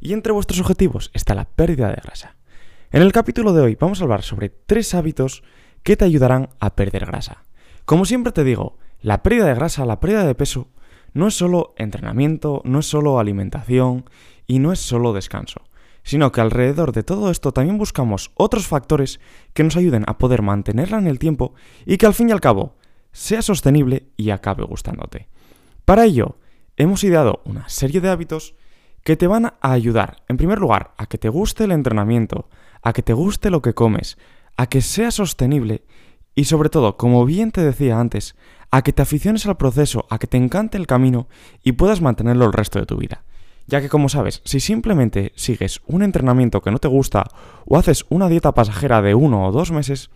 Y entre vuestros objetivos está la pérdida de grasa. En el capítulo de hoy vamos a hablar sobre tres hábitos que te ayudarán a perder grasa. Como siempre te digo, la pérdida de grasa, la pérdida de peso, no es solo entrenamiento, no es solo alimentación y no es solo descanso, sino que alrededor de todo esto también buscamos otros factores que nos ayuden a poder mantenerla en el tiempo y que al fin y al cabo sea sostenible y acabe gustándote. Para ello, hemos ideado una serie de hábitos que te van a ayudar, en primer lugar, a que te guste el entrenamiento, a que te guste lo que comes, a que sea sostenible y sobre todo, como bien te decía antes, a que te aficiones al proceso, a que te encante el camino y puedas mantenerlo el resto de tu vida. Ya que como sabes, si simplemente sigues un entrenamiento que no te gusta o haces una dieta pasajera de uno o dos meses,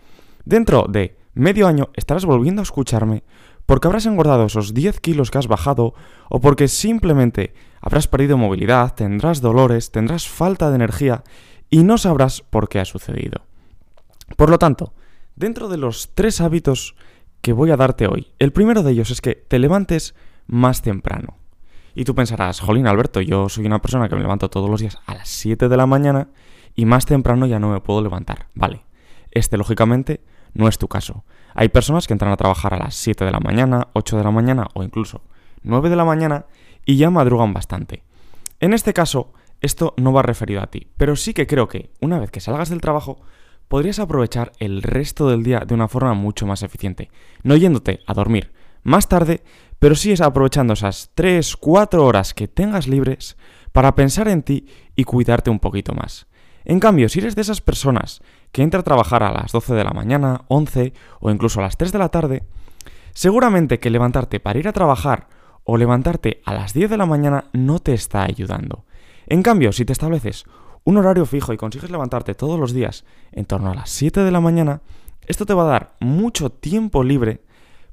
dentro de medio año estarás volviendo a escucharme porque habrás engordado esos 10 kilos que has bajado o porque simplemente habrás perdido movilidad, tendrás dolores, tendrás falta de energía y no sabrás por qué ha sucedido. Por lo tanto, dentro de los tres hábitos que voy a darte hoy, el primero de ellos es que te levantes más temprano. Y tú pensarás, jolín Alberto, yo soy una persona que me levanto todos los días a las 7 de la mañana y más temprano ya no me puedo levantar. Vale, este lógicamente no es tu caso. Hay personas que entran a trabajar a las 7 de la mañana, 8 de la mañana o incluso 9 de la mañana y ya madrugan bastante. En este caso, esto no va referido a ti, pero sí que creo que una vez que salgas del trabajo, podrías aprovechar el resto del día de una forma mucho más eficiente, no yéndote a dormir más tarde, pero sí es aprovechando esas 3, 4 horas que tengas libres para pensar en ti y cuidarte un poquito más. En cambio, si eres de esas personas que entra a trabajar a las 12 de la mañana, 11 o incluso a las 3 de la tarde, seguramente que levantarte para ir a trabajar o levantarte a las 10 de la mañana no te está ayudando. En cambio, si te estableces un horario fijo y consigues levantarte todos los días en torno a las 7 de la mañana, esto te va a dar mucho tiempo libre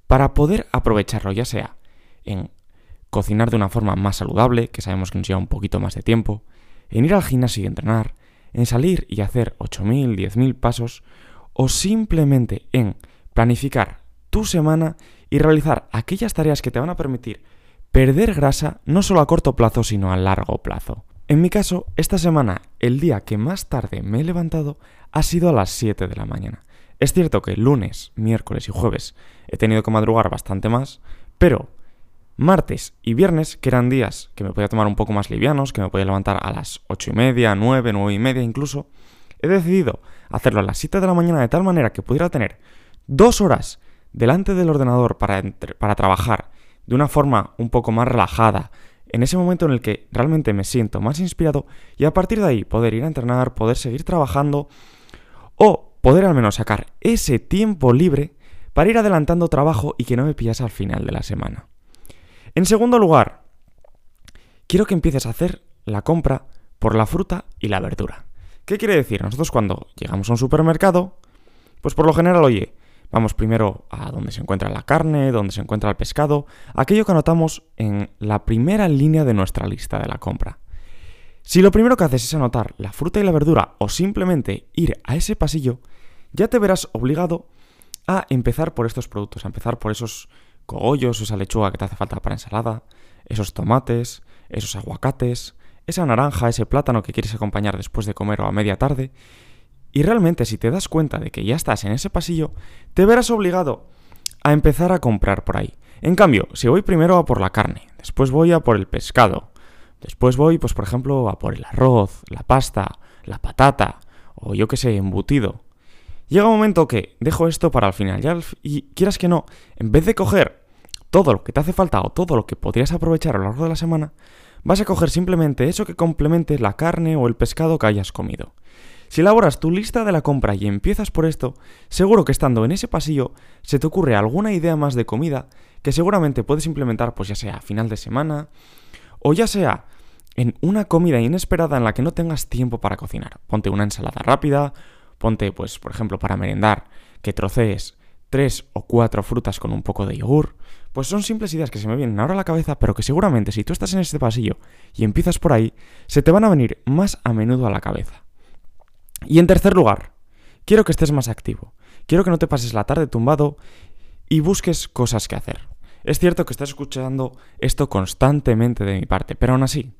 para poder aprovecharlo, ya sea en cocinar de una forma más saludable, que sabemos que nos lleva un poquito más de tiempo, en ir al gimnasio y entrenar, en salir y hacer 8.000, 10.000 pasos o simplemente en planificar tu semana y realizar aquellas tareas que te van a permitir perder grasa no solo a corto plazo sino a largo plazo. En mi caso, esta semana, el día que más tarde me he levantado ha sido a las 7 de la mañana. Es cierto que lunes, miércoles y jueves he tenido que madrugar bastante más, pero martes y viernes, que eran días que me podía tomar un poco más livianos, que me podía levantar a las ocho y media, nueve, nueve y media incluso, he decidido hacerlo a las 7 de la mañana de tal manera que pudiera tener dos horas delante del ordenador para, para trabajar de una forma un poco más relajada, en ese momento en el que realmente me siento más inspirado y a partir de ahí poder ir a entrenar, poder seguir trabajando o poder al menos sacar ese tiempo libre para ir adelantando trabajo y que no me pillas al final de la semana. En segundo lugar, quiero que empieces a hacer la compra por la fruta y la verdura. ¿Qué quiere decir? Nosotros cuando llegamos a un supermercado, pues por lo general, oye, vamos primero a donde se encuentra la carne, donde se encuentra el pescado, aquello que anotamos en la primera línea de nuestra lista de la compra. Si lo primero que haces es anotar la fruta y la verdura o simplemente ir a ese pasillo, ya te verás obligado a empezar por estos productos, a empezar por esos cogollos, esa lechuga que te hace falta para ensalada, esos tomates, esos aguacates, esa naranja, ese plátano que quieres acompañar después de comer o a media tarde. Y realmente si te das cuenta de que ya estás en ese pasillo, te verás obligado a empezar a comprar por ahí. En cambio, si voy primero a por la carne, después voy a por el pescado, después voy, pues por ejemplo, a por el arroz, la pasta, la patata, o yo que sé, embutido, Llega un momento que dejo esto para el final. Y quieras que no, en vez de coger todo lo que te hace falta o todo lo que podrías aprovechar a lo largo de la semana, vas a coger simplemente eso que complemente la carne o el pescado que hayas comido. Si elaboras tu lista de la compra y empiezas por esto, seguro que estando en ese pasillo se te ocurre alguna idea más de comida que seguramente puedes implementar pues ya sea a final de semana o ya sea en una comida inesperada en la que no tengas tiempo para cocinar. Ponte una ensalada rápida, ponte, pues, por ejemplo, para merendar, que trocees tres o cuatro frutas con un poco de yogur. Pues son simples ideas que se me vienen ahora a la cabeza, pero que seguramente si tú estás en este pasillo y empiezas por ahí, se te van a venir más a menudo a la cabeza. Y en tercer lugar, quiero que estés más activo. Quiero que no te pases la tarde tumbado y busques cosas que hacer. Es cierto que estás escuchando esto constantemente de mi parte, pero aún así,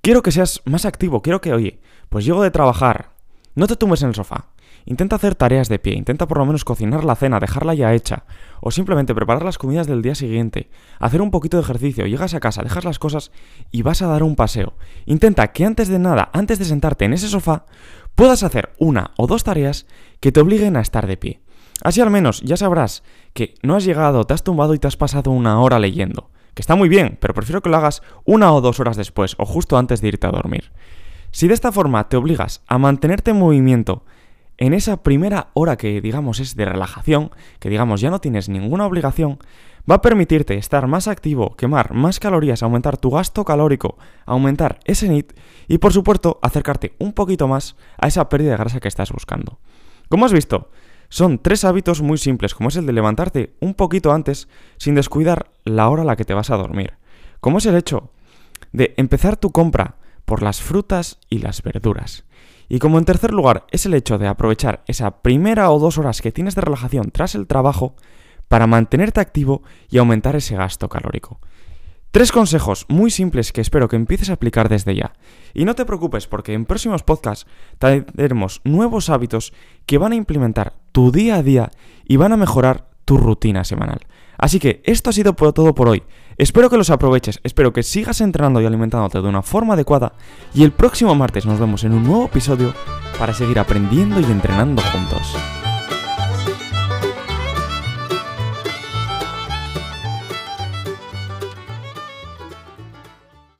quiero que seas más activo, quiero que, oye, pues llego de trabajar, no te tumbes en el sofá, Intenta hacer tareas de pie, intenta por lo menos cocinar la cena, dejarla ya hecha, o simplemente preparar las comidas del día siguiente, hacer un poquito de ejercicio, llegas a casa, dejas las cosas y vas a dar un paseo. Intenta que antes de nada, antes de sentarte en ese sofá, puedas hacer una o dos tareas que te obliguen a estar de pie. Así al menos ya sabrás que no has llegado, te has tumbado y te has pasado una hora leyendo. Que está muy bien, pero prefiero que lo hagas una o dos horas después o justo antes de irte a dormir. Si de esta forma te obligas a mantenerte en movimiento, en esa primera hora que digamos es de relajación, que digamos ya no tienes ninguna obligación, va a permitirte estar más activo, quemar más calorías, aumentar tu gasto calórico, aumentar ese NIT y por supuesto acercarte un poquito más a esa pérdida de grasa que estás buscando. Como has visto, son tres hábitos muy simples, como es el de levantarte un poquito antes sin descuidar la hora a la que te vas a dormir. Como es el hecho de empezar tu compra por las frutas y las verduras. Y como en tercer lugar es el hecho de aprovechar esa primera o dos horas que tienes de relajación tras el trabajo para mantenerte activo y aumentar ese gasto calórico. Tres consejos muy simples que espero que empieces a aplicar desde ya. Y no te preocupes porque en próximos podcasts traeremos nuevos hábitos que van a implementar tu día a día y van a mejorar tu rutina semanal. Así que esto ha sido todo por hoy. Espero que los aproveches, espero que sigas entrenando y alimentándote de una forma adecuada y el próximo martes nos vemos en un nuevo episodio para seguir aprendiendo y entrenando juntos.